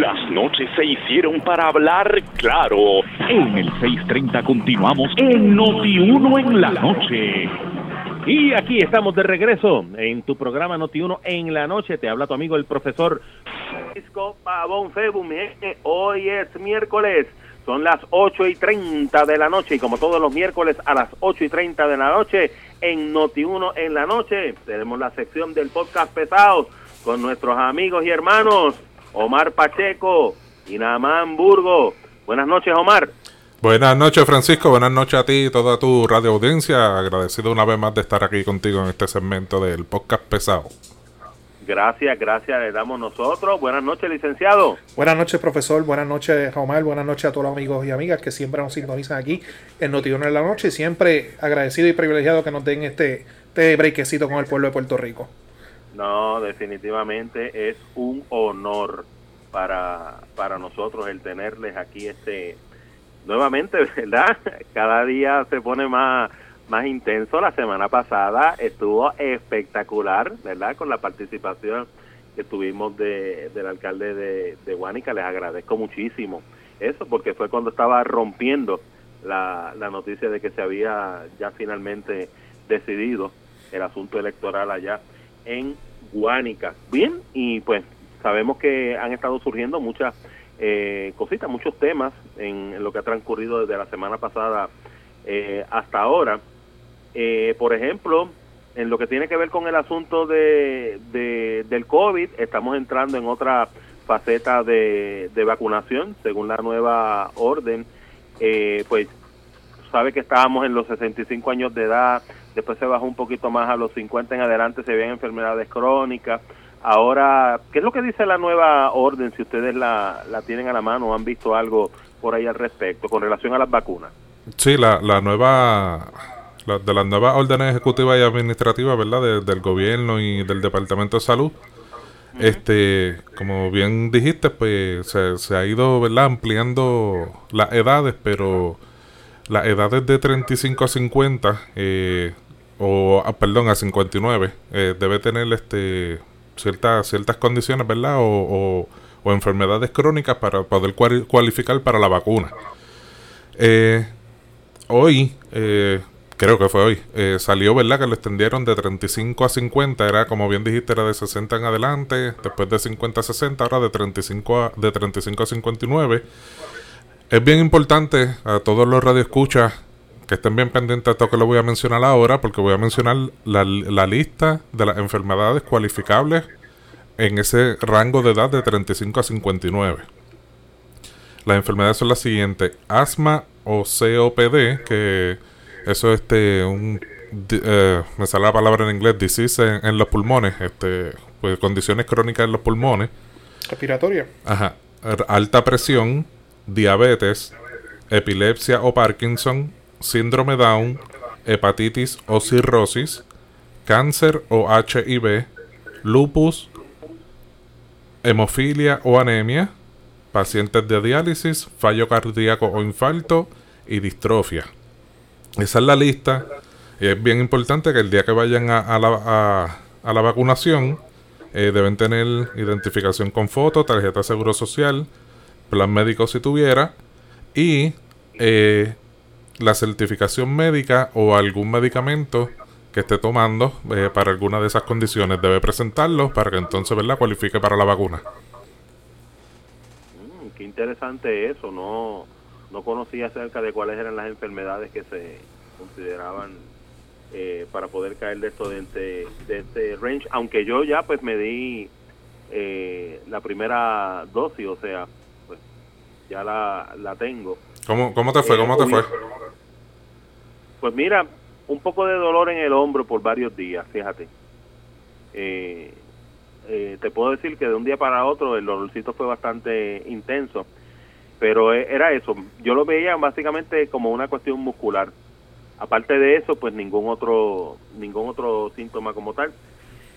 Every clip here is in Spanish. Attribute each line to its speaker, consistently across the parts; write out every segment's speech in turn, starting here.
Speaker 1: Las noches se hicieron para hablar claro. En el 630 continuamos en Noti1 en la noche.
Speaker 2: Y aquí estamos de regreso en tu programa Noti1 en la noche. Te habla tu amigo el profesor Francisco Pavón Febu. Hoy es miércoles. Son las 8 y 30 de la noche y como todos los miércoles a las 8 y 30 de la noche en Noti1 en la noche tenemos la sección del podcast pesado con nuestros amigos y hermanos Omar Pacheco y Namán Burgo. Buenas noches, Omar.
Speaker 3: Buenas noches, Francisco. Buenas noches a ti y toda tu radio audiencia. Agradecido una vez más de estar aquí contigo en este segmento del podcast pesado.
Speaker 2: Gracias, gracias, le damos nosotros. Buenas noches, licenciado.
Speaker 4: Buenas noches, profesor. Buenas noches, Omar. Buenas noches a todos los amigos y amigas que siempre nos sintonizan aquí en Notiuno en la Noche. Siempre agradecido y privilegiado que nos den este, este brequecito con el pueblo de Puerto Rico.
Speaker 2: No, definitivamente es un honor para, para nosotros el tenerles aquí este nuevamente, ¿verdad? Cada día se pone más más intenso. La semana pasada estuvo espectacular, ¿verdad? Con la participación que tuvimos de, del alcalde de, de Guánica. Les agradezco muchísimo eso, porque fue cuando estaba rompiendo la, la noticia de que se había ya finalmente decidido el asunto electoral allá en Guánica. Bien, y pues sabemos que han estado surgiendo muchas eh, cositas, muchos temas en, lo que ha transcurrido desde la semana pasada eh, hasta ahora. Eh, por ejemplo, en lo que tiene que ver con el asunto de, del COVID, estamos entrando en otra faceta de, de vacunación, según la nueva orden. pues sabe que estábamos en los 65 años de edad, después se bajó un poquito más a los 50 en adelante, se ven enfermedades crónicas. Ahora, ¿qué es lo que dice la nueva orden, si ustedes la, la tienen a la mano o han visto algo por ahí al respecto con relación a las vacunas?
Speaker 3: Sí, la, la nueva, de las nuevas órdenes ejecutivas y administrativas, ¿verdad? del gobierno y del Departamento de Salud. Este, como bien dijiste, pues se, se ha ido, ¿verdad? Ampliando las edades, pero las edades de 35 a 50 eh, o ah, perdón a 59 eh, debe tener este ciertas ciertas condiciones verdad o, o, enfermedades crónicas para poder cualificar para la vacuna. Eh, hoy creo que fue hoy salió verdad que lo extendieron de 35 a 50 era como bien dijiste era de 60 en adelante después de 50 a 60 ahora de 35 a, de 35 a 59 es bien importante a todos los radioescuchas que estén bien pendientes de esto que lo voy a mencionar ahora, porque voy a mencionar la, lista de las enfermedades cualificables en ese rango de edad de 35 a 59. Las enfermedades son las siguientes: asma o COPD, que eso es este, un. Eh, me sale la palabra en inglés, disease en, los pulmones, este, pues condiciones crónicas en los pulmones.
Speaker 4: Respiratoria.
Speaker 3: Ajá. Alta presión, diabetes, epilepsia o Parkinson, síndrome Down, hepatitis o cirrosis, cáncer o HIV, lupus, hemofilia o anemia, pacientes de diálisis, fallo cardíaco o infarto y distrofia. Esa es la lista. Y es bien importante que el día que vayan a, la, a, la, vacunación eh, deben tener identificación con foto, tarjeta de seguro social, plan médico si tuviera, y eh, la certificación médica o algún medicamento que esté tomando eh, para alguna de esas condiciones. Debe presentarlo para que entonces ¿verdad? cualifique para la vacuna.
Speaker 2: Mm, qué interesante eso, no, no conocía acerca de cuáles eran las enfermedades que se consideraban eh, para poder caer de esto de este, de este range, aunque yo ya pues me di la primera dosis, o sea, ya la, la tengo.
Speaker 3: ¿Cómo, cómo te fue? ¿Cómo te fue?
Speaker 2: Pues mira, un poco de dolor en el hombro por varios días, fíjate. Eh, eh, te puedo decir que de un día para otro el dolorcito fue bastante intenso, pero e, era eso. Yo lo veía básicamente como una cuestión muscular. Aparte de eso, pues ningún otro ningún otro síntoma como tal.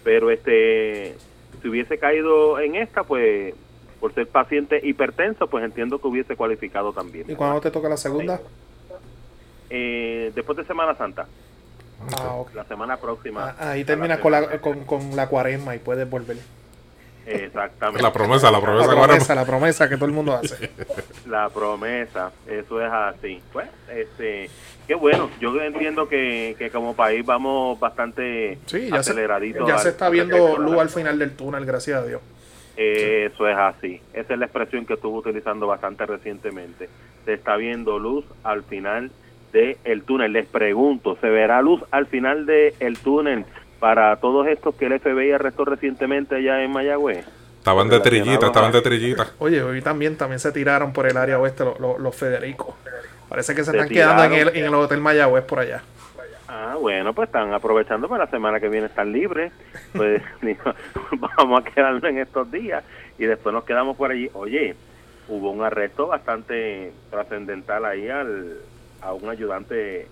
Speaker 2: Pero este, si hubiese caído en esta, pues por ser paciente hipertenso, pues entiendo que hubiese cualificado también.
Speaker 4: ¿Y cuándo te toca la segunda?
Speaker 2: Eh, después de Semana Santa.
Speaker 4: Ah,
Speaker 2: La semana próxima.
Speaker 4: Ah, ahí terminas con la, con, con la cuaresma y puedes volver.
Speaker 2: Exactamente.
Speaker 3: La promesa, la
Speaker 4: La
Speaker 3: promesa.
Speaker 4: promesa, la promesa que todo el mundo hace.
Speaker 2: La promesa, eso es así. Pues, este, qué bueno. Yo entiendo que, que como país vamos bastante
Speaker 4: Sí, ya se,
Speaker 2: aceleraditos.
Speaker 4: ya
Speaker 2: al-
Speaker 4: se está viendo luz al final del túnel, gracias a Dios.
Speaker 2: Eso es así. Esa es la expresión que estuve utilizando bastante recientemente. Se está viendo luz al final del túnel. Les pregunto, ¿se verá luz al final del túnel para todos estos que el FBI arrestó recientemente allá en Mayagüez?
Speaker 3: Estaban de trillita, estaban de trillita.
Speaker 4: Oye, hoy también, también se tiraron por el área oeste los, los, los Federicos. Parece que se
Speaker 2: Se
Speaker 4: están quedando en el, en el Hotel Mayagüez por allá.
Speaker 2: Ah, bueno, pues están aprovechando para la semana que viene estar libres. Pues vamos a quedarnos en estos días y después nos quedamos por allí. Oye, hubo un arresto bastante trascendental ahí al, a un ayudante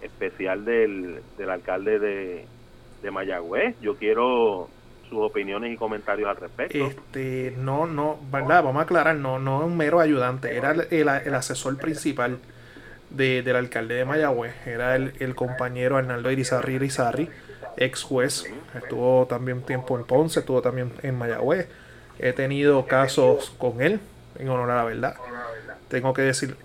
Speaker 2: especial del, del alcalde de, de Mayagüez. Yo quiero sus opiniones y comentarios al respecto.
Speaker 4: Este, no, no, ¿verdad? Vamos a aclarar, no, no es un mero ayudante, era el, el- el asesor principal de- del alcalde de Mayagüez, era el, el compañero Arnaldo Irizarri Irizarri, ex juez, estuvo también tiempo en Ponce, estuvo también en Mayagüez, he tenido casos con él, en honor a la verdad, tengo que decir,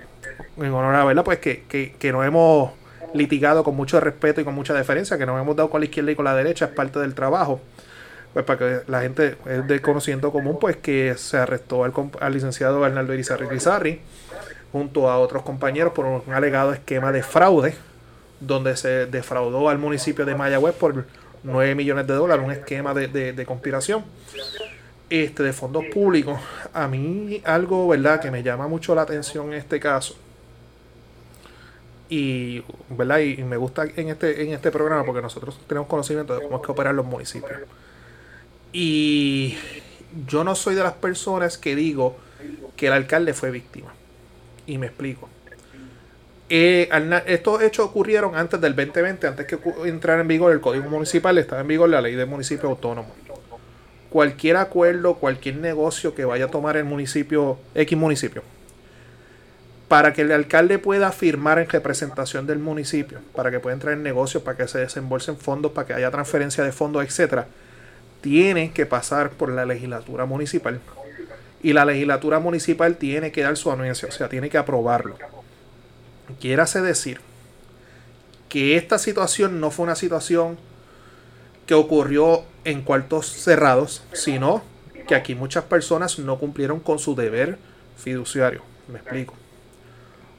Speaker 4: en honor a la verdad, pues que, que, que hemos litigado con mucho respeto y con mucha deferencia, que nos hemos dado con la izquierda y con la derecha, es parte del trabajo. Pues para que la gente es de conocimiento común, pues que se arrestó al, al licenciado Arnaldo Irizarry Irizarry junto a otros compañeros por un alegado esquema de fraude, donde se defraudó al municipio de Mayagüez por 9 millones de dólares, un esquema de, de- conspiración este, de fondos públicos. A mí algo, ¿verdad?, que me llama mucho la atención en este caso. Y, ¿verdad? Y me gusta en este, en este programa porque nosotros tenemos conocimiento de cómo es que operan los municipios. Y yo no soy de las personas que digo que el alcalde fue víctima. Y me explico. Eh, estos hechos ocurrieron antes del 2020, antes que entrara en vigor el Código Municipal, estaba en vigor la ley de municipio autónomo. Cualquier acuerdo, cualquier negocio que vaya a tomar el municipio, X municipio, para que el alcalde pueda firmar en representación del municipio, para que pueda entrar en negocios, para que se desembolsen fondos, para que haya transferencia de fondos, etcétera, tiene que pasar por la legislatura municipal. Y la legislatura municipal tiene que dar su anuencia, o sea, tiene que aprobarlo. Quiérase decir que esta situación no fue una situación que ocurrió en cuartos cerrados, sino que aquí muchas personas no cumplieron con su deber fiduciario. Me explico.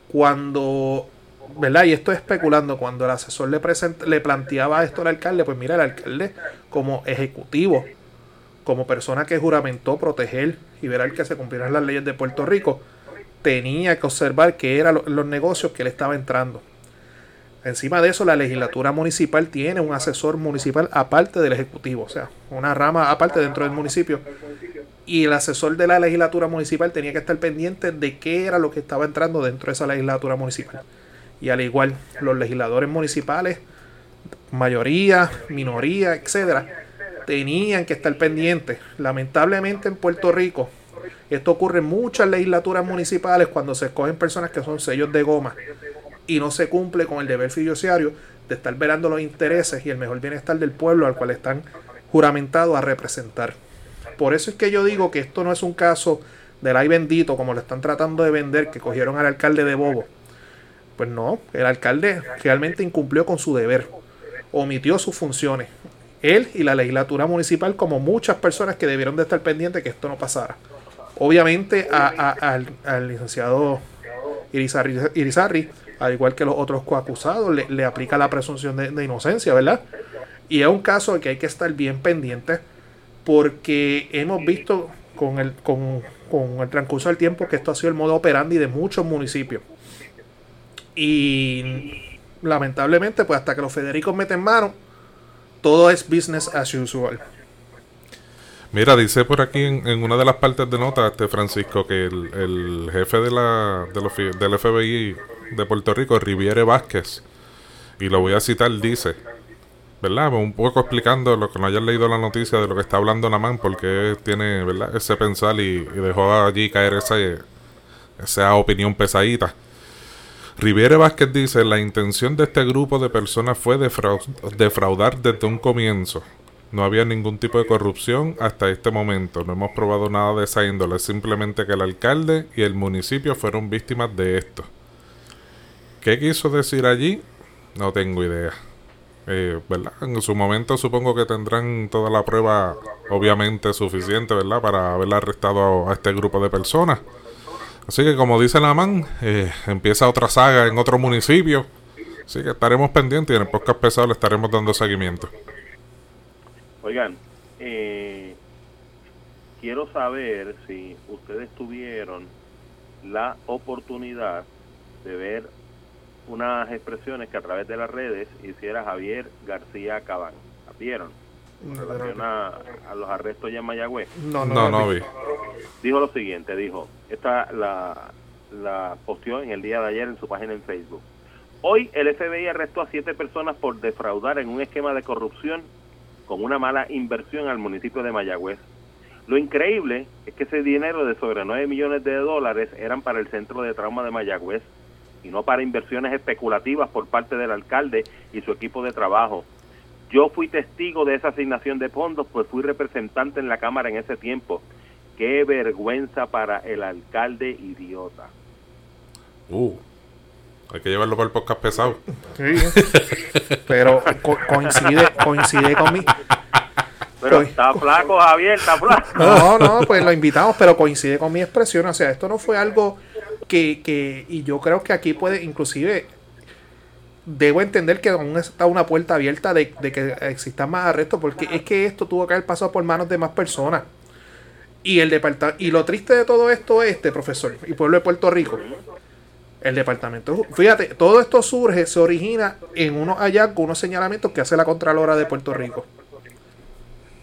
Speaker 4: Cuando, ¿verdad? Y estoy especulando, cuando el asesor le, le planteaba esto al alcalde, pues mira, el alcalde como ejecutivo, como persona que juramentó proteger y ver que se cumplieran las leyes de Puerto Rico, tenía que observar que eran lo- los negocios que él estaba entrando. Encima de eso, la legislatura municipal tiene un asesor municipal aparte del ejecutivo, o sea, una rama aparte dentro del municipio. Y el asesor de la legislatura municipal tenía que estar pendiente de qué era lo que estaba entrando dentro de esa legislatura municipal. Y al igual, los legisladores municipales, mayoría, minoría, etcétera, tenían que estar pendientes. Lamentablemente en Puerto Rico, esto ocurre en muchas legislaturas municipales cuando se escogen personas que son sellos de goma y no se cumple con el deber fiduciario de estar velando los intereses y el mejor bienestar del pueblo al cual están juramentados a representar. Por eso es que yo digo que esto no es un caso del ay bendito como lo están tratando de vender, que cogieron al alcalde de bobo. Pues no, el alcalde realmente incumplió con su deber, omitió sus funciones. Él y la legislatura municipal, como muchas personas que debieron de estar pendientes que esto no pasara. Obviamente al, licenciado Irizarry, al igual que los otros coacusados, le, le aplica la presunción de, de inocencia, ¿verdad? Y es un caso que hay que estar bien pendiente porque hemos visto con el, con, con el transcurso del tiempo que esto ha sido el modo operandi de muchos municipios. Y lamentablemente, pues hasta que los Federicos meten mano, todo es business as usual.
Speaker 3: Mira, dice por aquí en, una de las partes de nota, este Francisco, que el, el jefe de la, del FBI de Puerto Rico, Riviere Vázquez, y lo voy a citar, dice, ¿verdad? Un poco explicando lo que no hayan leído la noticia de lo que está hablando Namán, porque tiene, ¿verdad? Ese pensar y, y dejó allí caer esa, esa opinión pesadita. Riviere Vázquez dice, la intención de este grupo de personas fue defrau- defraudar desde un comienzo. no había ningún tipo de corrupción hasta este momento. No hemos probado nada de esa índole. Simplemente que el alcalde y el municipio fueron víctimas de esto. ¿Qué quiso decir allí? No tengo idea. Eh, ¿verdad? En su momento supongo que tendrán toda la prueba obviamente suficiente, ¿verdad? Para haber arrestado a, este grupo de personas. Así que como dice la man, eh, empieza otra saga en otro municipio. Así que estaremos pendientes y en el podcast pesado le estaremos dando seguimiento.
Speaker 2: Oigan, eh, quiero saber si ustedes tuvieron la oportunidad de ver unas expresiones que a través de las redes hiciera Javier García Cabán. ¿Las vieron? En relación a, a los arrestos ya en Mayagüez.
Speaker 4: No, no,
Speaker 3: No,
Speaker 4: no,
Speaker 3: no vi.
Speaker 2: Dijo lo siguiente, dijo, esta la, la posteó en el día de ayer en su página en Facebook. Hoy el FBI arrestó a siete personas por defraudar en un esquema de corrupción con una mala inversión al municipio de Mayagüez. Lo increíble es que ese dinero de sobre 9 millones de dólares eran para el centro de trauma de Mayagüez y no para inversiones especulativas por parte del alcalde y su equipo de trabajo. Yo fui testigo de esa asignación de fondos, pues fui representante en la Cámara en ese tiempo. Qué vergüenza para el alcalde idiota.
Speaker 3: Uh, hay que llevarlo para el podcast pesado.
Speaker 4: Sí. Pero co- coincide, coincide con mi.
Speaker 2: Pero
Speaker 4: Oye.
Speaker 2: está flaco, Javier, está flaco.
Speaker 4: No, no, pues lo invitamos, pero coincide con mi expresión. O sea, esto no fue algo que, que y yo creo que aquí puede, inclusive, debo entender que aún está una puerta abierta de, de que existan más arrestos, porque es que esto tuvo que haber pasado por manos de más personas. Y el departa- y lo triste de todo esto es, este profesor, y pueblo de Puerto Rico, el departamento, fíjate, todo esto surge, se origina en unos hallazgos, unos señalamientos que hace la Contralora de Puerto Rico.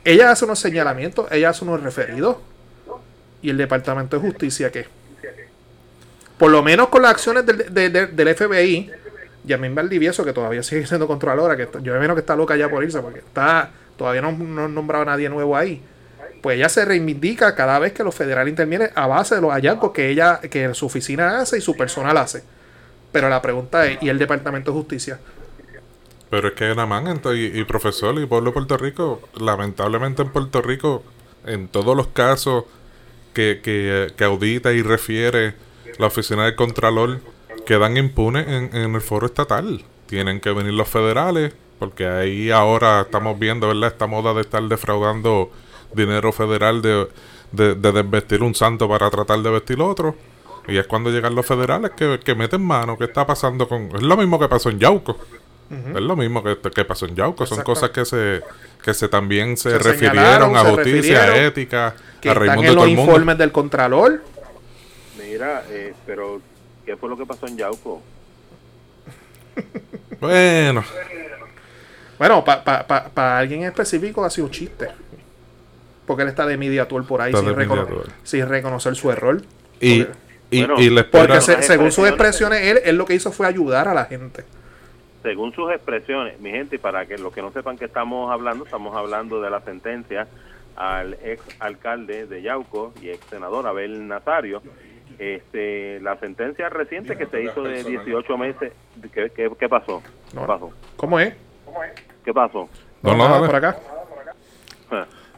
Speaker 4: Ella hace unos señalamientos, ella hace unos referidos. ¿Y el Departamento de Justicia qué? Por lo menos con las acciones del, de- de- del FBI, Yamin Valdivieso, que todavía sigue siendo controladora, que yo me imagino que está loca ya por irse, porque está todavía no, no han nombrado a nadie nuevo ahí. Pues ella se reivindica cada vez que los federales intervienen a base de los hallazgos que ella, que su oficina hace y su personal hace. Pero la pregunta es, ¿y el Departamento de Justicia?
Speaker 3: Pero es que Namán y, y profesor y pueblo de Puerto Rico, lamentablemente en Puerto Rico, en todos los casos que, que, que audita y refiere la oficina del Contralor, quedan impunes en, en el foro estatal. Tienen que venir los federales, porque ahí ahora estamos viendo, ¿verdad? Esta moda de estar defraudando dinero federal de, de, de desvestir un santo para tratar de vestir otro. Y es cuando llegan los federales que, que meten mano. ¿Qué está pasando con...? Es lo mismo que pasó en Yauco. Es lo mismo que, que pasó en Yauco. Son cosas que se que se también se,
Speaker 4: Se
Speaker 3: refirieron a
Speaker 4: se
Speaker 3: justicia,
Speaker 4: refirieron,
Speaker 3: ética,
Speaker 4: Que
Speaker 3: a
Speaker 4: están
Speaker 3: Raimundo
Speaker 4: en
Speaker 3: y todo
Speaker 4: los
Speaker 3: el mundo.
Speaker 4: informes del Contralor.
Speaker 2: Mira, eh, pero ¿qué fue lo que pasó en Yauco?
Speaker 3: Bueno,
Speaker 4: Bueno, para alguien específico ha sido un chiste. Porque él está de media tour por ahí sin,
Speaker 3: de
Speaker 4: recono-
Speaker 3: media tour.
Speaker 4: sin reconocer su error.
Speaker 3: y,
Speaker 4: Porque-
Speaker 3: y,
Speaker 2: Bueno,
Speaker 3: y
Speaker 4: Porque se- según sus
Speaker 2: expresiones-
Speaker 4: expresiones, él, él lo que hizo fue ayudar a la gente.
Speaker 2: Según sus expresiones, mi gente, y para que los que no sepan que estamos hablando, estamos hablando de la sentencia al ex alcalde de Yauco y ex senador Abel Nazario. Este, la sentencia reciente que se hizo de 18 meses, ¿qué, qué, qué pasó? ¿Qué
Speaker 4: No.
Speaker 2: pasó?
Speaker 4: ¿Cómo es?
Speaker 2: ¿Qué pasó?
Speaker 3: No, no,
Speaker 4: nada,
Speaker 3: dale.
Speaker 4: por acá.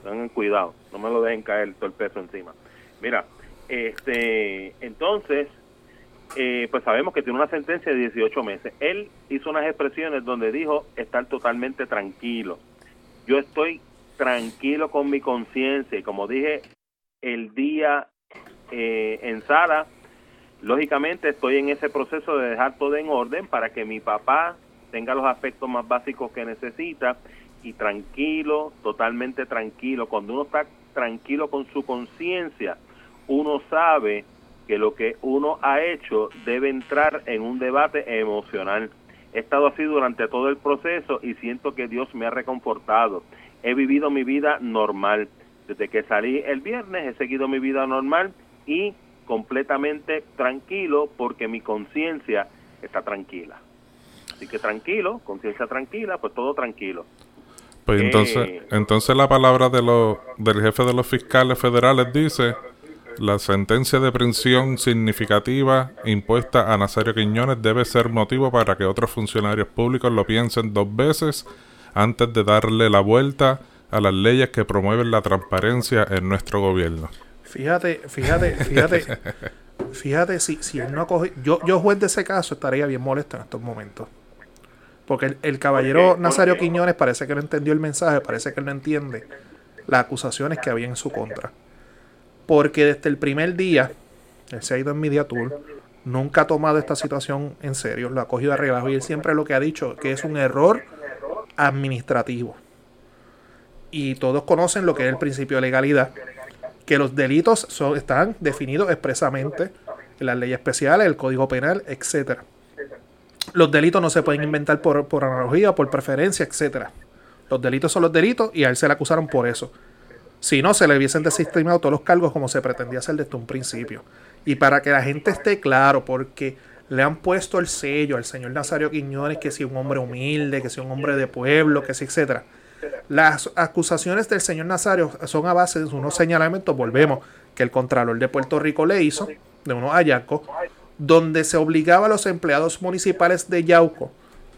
Speaker 2: Tengan cuidado, no me lo dejen caer todo el peso encima. Mira, este, entonces, eh, pues sabemos que tiene una sentencia de 18 meses. Él hizo unas expresiones donde dijo estar totalmente tranquilo. Yo estoy tranquilo con mi conciencia y como dije el día eh, en sala, lógicamente estoy en ese proceso de dejar todo en orden para que mi papá tenga los aspectos más básicos que necesita y tranquilo, totalmente tranquilo. Cuando uno está tranquilo con su conciencia, uno sabe que lo que uno ha hecho debe entrar en un debate emocional. He estado así durante todo el proceso y siento que Dios me ha reconfortado. He vivido mi vida normal. Desde que salí el viernes he seguido mi vida normal y completamente tranquilo porque mi conciencia está tranquila. Así que tranquilo, conciencia tranquila, pues todo tranquilo.
Speaker 3: Pues
Speaker 2: Eh.
Speaker 3: entonces, entonces la palabra de los del jefe de los fiscales federales dice la sentencia de prisión significativa impuesta a Nazario Quiñones debe ser motivo para que otros funcionarios públicos lo piensen dos veces antes de darle la vuelta a las leyes que promueven la transparencia en nuestro gobierno.
Speaker 4: Fíjate, fíjate, fíjate, fíjate si, si él no coge, yo, yo juez de ese caso estaría bien molesto en estos momentos. Porque el, el caballero Nazario Quiñones parece que no entendió el mensaje, parece que no entiende las acusaciones que había en su contra. Porque desde el primer día, él se ha ido en Media Tour, nunca ha tomado esta situación en serio, lo ha cogido a relajo y él siempre lo que ha dicho que es un error administrativo. Y todos conocen lo que es el principio de legalidad, que los delitos son, están definidos expresamente en las leyes especiales, el Código Penal, etcétera. Los delitos no se pueden inventar por, por analogía, por preferencia, etcétera. Los delitos son los delitos y a él se le acusaron por eso. Si no, se le hubiesen desestimado todos los cargos como se pretendía hacer desde un principio. Y para que la gente esté claro, porque le han puesto el sello al señor Nazario Quiñones que si un hombre humilde, que si un hombre de pueblo, que si etcétera. Las acusaciones del señor Nazario son a base de unos señalamientos, volvemos, que el Contralor de Puerto Rico le hizo, de unos hallazgos, donde se obligaba a los empleados municipales de Yauco,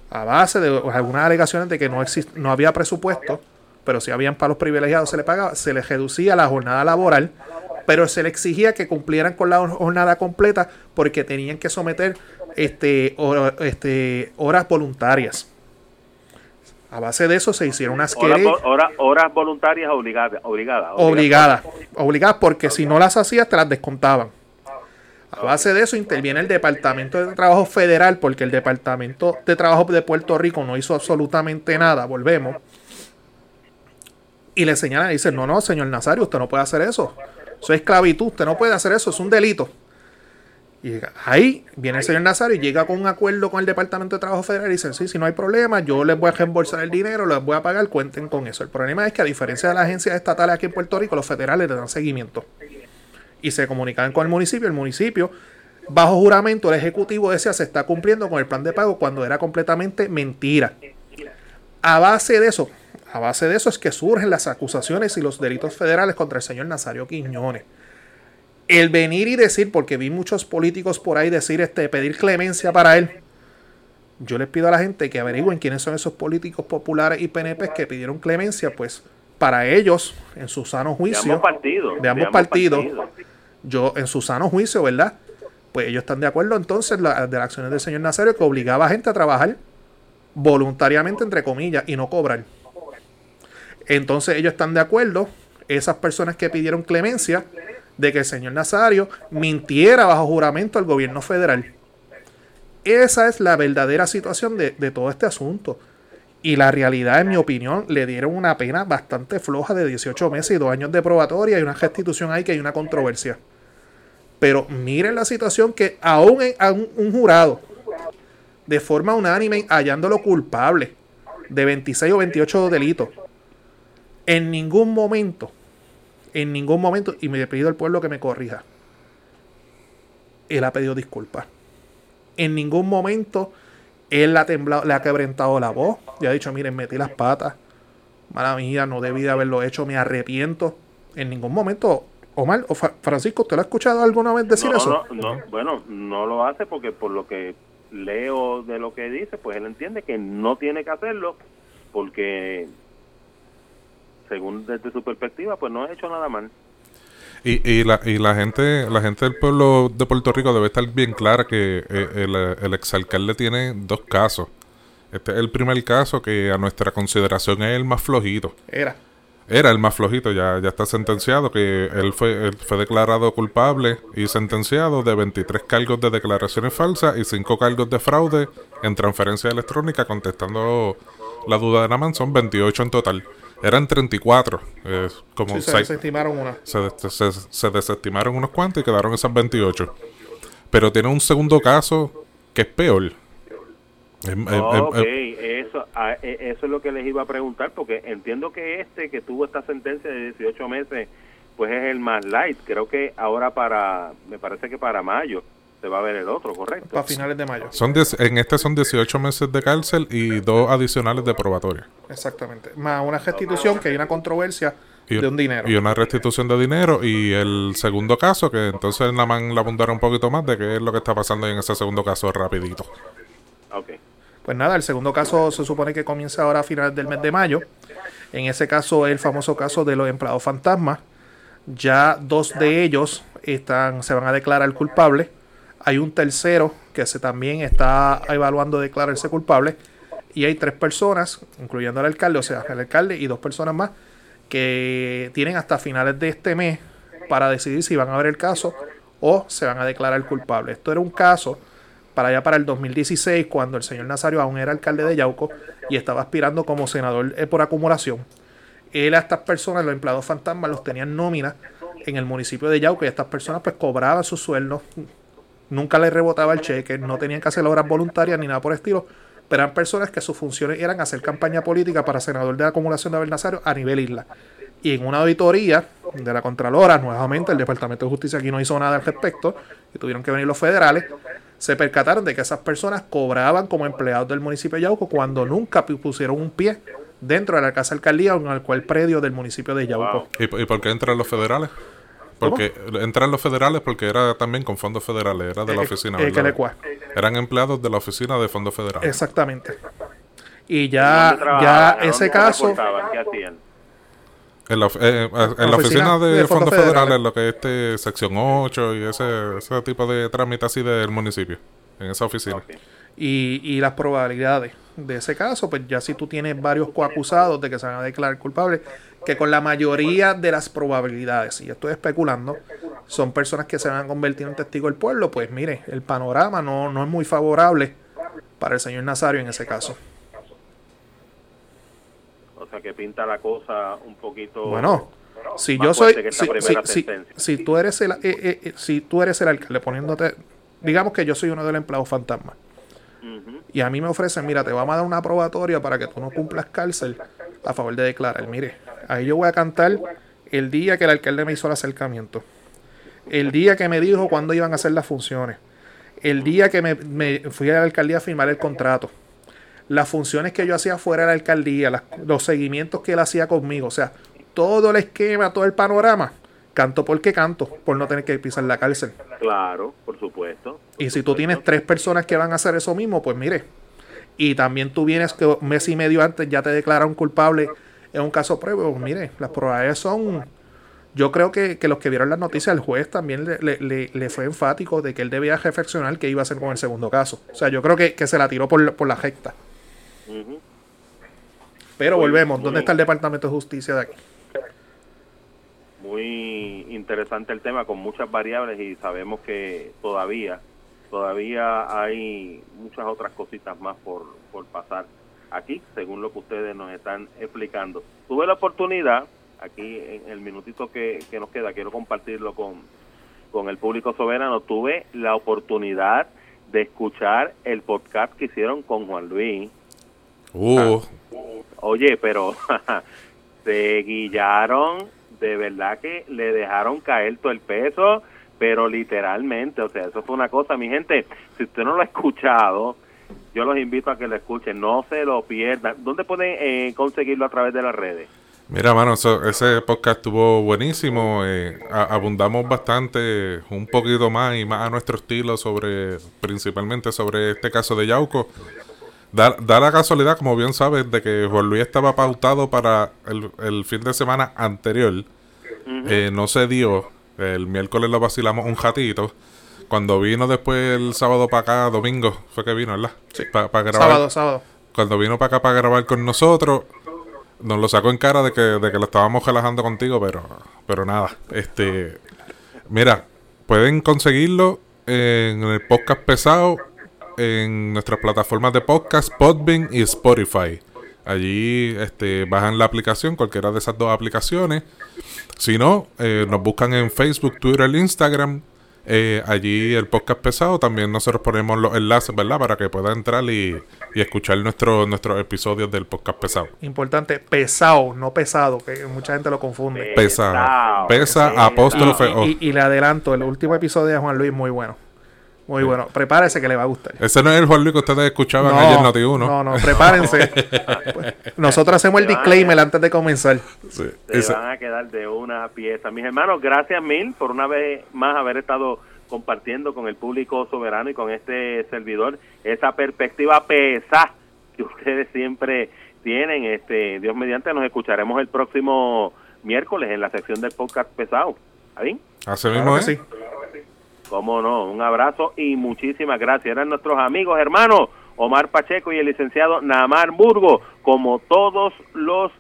Speaker 4: a base de algunas alegaciones de que no, exist, no había presupuesto, pero si habían palos privilegiados se le pagaba, se les reducía la jornada laboral, pero se le exigía que cumplieran con la jornada completa porque tenían que someter este, este, horas voluntarias. A base de eso se hicieron unas
Speaker 2: Horas, horas voluntarias obligadas. Obligadas.
Speaker 4: obligadas, obligadas porque si no las hacías te las descontaban. A base de eso interviene el Departamento de Trabajo Federal porque el Departamento de Trabajo de Puerto Rico no hizo absolutamente nada, volvemos. Y le señalan y dicen, no, no, señor Nazario, usted no puede hacer eso. Eso es esclavitud, usted no puede hacer eso, es un delito. Y ahí viene el señor Nazario y llega con un acuerdo con el Departamento de Trabajo Federal y dicen, sí, si no hay problema, yo les voy a reembolsar el dinero, les voy a pagar, cuenten con eso. El problema es que a diferencia de las agencias estatales aquí en Puerto Rico, los federales le dan seguimiento. Y se comunican con el municipio, el municipio, bajo juramento, el Ejecutivo decía se está cumpliendo con el plan de pago cuando era completamente mentira. A base de eso, a base de eso es que surgen las acusaciones y los delitos federales contra el señor Nazario Quiñones el venir y decir, porque vi muchos políticos por ahí decir, este, pedir clemencia para él. Yo les pido a la gente que averigüen quiénes son esos políticos populares y PNP que pidieron clemencia, pues para ellos, en su sano
Speaker 2: De
Speaker 4: juicio,
Speaker 2: ambos partidos.
Speaker 4: de ambos partidos, yo en su sano juicio, ¿verdad? Pues ellos están de acuerdo entonces la- de las acciones del señor Nazario que obligaba a gente a trabajar voluntariamente, entre comillas, y no cobrar. Entonces ellos están de acuerdo, esas personas que pidieron clemencia, de que el señor Nazario mintiera bajo juramento al gobierno federal. Esa es la verdadera situación de, de todo este asunto. Y la realidad, en mi opinión, le dieron una pena bastante floja de 18 meses y dos años de probatoria y una restitución ahí que hay una controversia. Pero miren la situación que aún en- a un, un jurado, de forma unánime, hallándolo culpable de 26 o 28 delitos, en ningún momento, en ningún momento, y me pido al pueblo que me corrija, él ha pedido disculpas. En ningún momento él ha temblado, le ha quebrantado la voz y ha dicho, miren, metí las patas, mala mía, no debí de haberlo hecho, me arrepiento. En ningún momento, Omar o Francisco, ¿usted lo ha escuchado alguna vez decir
Speaker 2: no,
Speaker 4: eso?
Speaker 2: No, no, bueno, no lo hace porque por lo que leo de lo que dice, pues él entiende que no tiene que hacerlo porque según desde su perspectiva, pues no ha hecho nada mal.
Speaker 3: Y, y, la, y la gente la gente del pueblo de Puerto Rico debe estar bien clara que eh, el, el exalcalde tiene dos casos. Este es el primer caso que a nuestra consideración es el más flojito.
Speaker 4: Era.
Speaker 3: Era el más flojito, ya, ya está sentenciado, que él fue, él fue declarado culpable y sentenciado de 23 cargos de declaraciones falsas y 5 cargos de fraude en transferencia electrónica, contestando la duda de Naman, son 28 en total. Eran 34, eh, como
Speaker 4: Sí, se
Speaker 3: seis-
Speaker 4: desestimaron una.
Speaker 3: se, des- se- se desestimaron unos cuantos y quedaron esas 28. Pero tiene un segundo caso que es peor. Em-
Speaker 2: ok, eso, a- e- eso es lo que les iba a preguntar, porque entiendo que este que tuvo esta sentencia de 18 meses, pues es el más light. Creo que ahora para, me parece que para mayo se va a ver el otro, ¿correcto?
Speaker 4: Para finales de mayo.
Speaker 3: son diez- en este son 18 meses de cárcel y dos adicionales de probatoria.
Speaker 4: Exactamente. Más una restitución que hay una controversia
Speaker 3: Y,
Speaker 4: de un dinero.
Speaker 3: y una restitución de dinero. Y el segundo caso, que entonces nada más le abundará un poquito más de qué es lo que está pasando en ese segundo caso rapidito.
Speaker 2: Ok.
Speaker 4: Pues nada, el segundo caso se supone que comienza ahora a finales del mes de mayo. En ese caso, el famoso caso de los empleados fantasmas. Ya dos de ellos están, se van a declarar culpables. Hay un tercero que se también está evaluando declararse culpable. Y hay tres personas, incluyendo al alcalde, o sea, el alcalde y dos personas más, que tienen hasta finales de este mes para decidir si van a ver el caso o se van a declarar culpables. Esto era un caso para allá para el 2016, cuando el señor Nazario aún era alcalde de Yauco y estaba aspirando como senador eh, por acumulación. Él a estas personas, los empleados fantasmas, los tenían nómina en el municipio de Yauco y estas personas pues cobraban sus sueldos, nunca les rebotaba el cheque, no tenían que hacer obras voluntarias ni nada por el estilo, pero eran personas que sus funciones eran hacer campaña política para senador de la acumulación de Abel Nazario a nivel isla. Y en una auditoría de la Contralora, nuevamente el Departamento de Justicia aquí no hizo nada al respecto, y tuvieron que venir los federales, se percataron de que esas personas cobraban como empleados del municipio de Yauco cuando nunca pusieron un pie dentro de la casa alcaldía o en el cual predio del municipio de Yauco.
Speaker 3: ¿Y, por qué entran los federales? Porque entran los federales porque era también con fondos federales, era de la eh, oficina. Eh, Eran empleados de la oficina de fondos federales.
Speaker 4: Exactamente. Y ya, ya ese caso.
Speaker 3: En la, eh, en la oficina, de, fondos, federales, lo que es este, sección 8 y ese, ese tipo de trámite así del municipio, en esa oficina.
Speaker 4: Y, y las probabilidades de ese caso, pues ya si tú tienes varios coacusados de que se van a declarar culpables, que con la mayoría de las probabilidades, y estoy especulando, son personas que se van a convertir en testigos del pueblo, pues mire, el panorama no, no es muy favorable para el señor Nazario en ese caso
Speaker 2: que pinta la cosa un poquito.
Speaker 4: Bueno, si yo soy. Si, tú eres el, eh, eh, eh, si tú eres el alcalde poniéndote. Digamos que yo soy uno de los empleados fantasmas. Y a mí me ofrecen, mira, te vamos a dar una probatoria para que tú no cumplas cárcel a favor de declarar. Mire, ahí yo voy a cantar el día que el alcalde me hizo el acercamiento. El día que me dijo cuándo iban a hacer las funciones. El día que me, me fui a la alcaldía a firmar el contrato las funciones que yo hacía fuera de la alcaldía, los seguimientos que él hacía conmigo, o sea, todo el esquema, todo el panorama, canto porque canto, por no tener que pisar la cárcel.
Speaker 2: Claro, por supuesto.
Speaker 4: y si tú tienes tres personas que van a hacer eso mismo, pues mire, y también tú vienes que un mes y medio antes ya te declararon culpable en un caso prueba, pues mire, las probabilidades son... Yo creo que, los que vieron las noticias, el juez también le, le, fue enfático de que él debía reflexionar qué iba a hacer con el segundo caso. O sea, yo creo que, se la tiró por, por la recta. Pero volvemos, ¿dónde está el Departamento de Justicia de aquí?
Speaker 2: Muy interesante el tema, con muchas variables y sabemos que todavía, todavía hay muchas otras cositas más por, por pasar aquí, según lo que ustedes nos están explicando. Tuve la oportunidad, aquí en el minutito que, que nos queda, quiero compartirlo con, con el público soberano, tuve la oportunidad de escuchar el podcast que hicieron con Juan Luis
Speaker 3: Uh.
Speaker 2: Oye, pero se guillaron, de verdad que le dejaron caer todo el peso, pero literalmente, o sea, eso fue una cosa, mi gente, si usted no lo ha escuchado, yo los invito a que lo escuchen, no se lo pierdan. ¿Dónde pueden eh, conseguirlo a través de las redes?
Speaker 3: Mira, mano, ese podcast estuvo buenísimo. Eh, abundamos bastante, un poquito más y más a nuestro estilo sobre, principalmente sobre este caso de Yauco. Da, la casualidad, como bien sabes, de que Juan Luis estaba pautado para el, fin de semana anterior. Eh, no se dio. El miércoles lo vacilamos un ratito. Cuando vino después el sábado para acá, domingo, fue que vino, ¿verdad?
Speaker 4: Sí. Para grabar. Sábado, sábado.
Speaker 3: Cuando vino para acá para grabar con nosotros, nos lo sacó en cara de que, de que lo estábamos relajando contigo, pero, pero nada. Este, mira, pueden conseguirlo en el podcast pesado en nuestras plataformas de podcast, Podbean y Spotify. Allí este, bajan la aplicación, cualquiera de esas dos aplicaciones. Si no, eh, nos buscan en Facebook, Twitter, Instagram. Eh, allí el podcast pesado. También nosotros ponemos los enlaces, ¿verdad? Para que pueda entrar y, escuchar nuestro, nuestros episodios del podcast pesado.
Speaker 4: Importante, pesado, no pesado, que mucha gente lo confunde.
Speaker 3: Pesado. Pesa, apóstrofe.
Speaker 4: Y, y, le adelanto, el último episodio de Juan Luis muy bueno. Muy bueno, prepárese que le va a gustar.
Speaker 3: Ese no es el Juan Luis que ustedes escuchaban ayer en Noti1.
Speaker 4: No, no, prepárense. Nosotros hacemos el disclaimer antes de comenzar.
Speaker 2: Se van a quedar de una pieza. Mis hermanos, gracias mil por una vez más haber estado compartiendo con el público soberano y con este servidor esa perspectiva pesa que ustedes siempre tienen. Este, Dios mediante, nos escucharemos el próximo miércoles en la sección del podcast pesado. ¿Ahí?
Speaker 3: Así mismo es.
Speaker 4: sí.
Speaker 2: Cómo no, un abrazo y muchísimas gracias. Eran nuestros amigos, hermanos, Omar Pacheco y el licenciado Namar Burgo, como todos los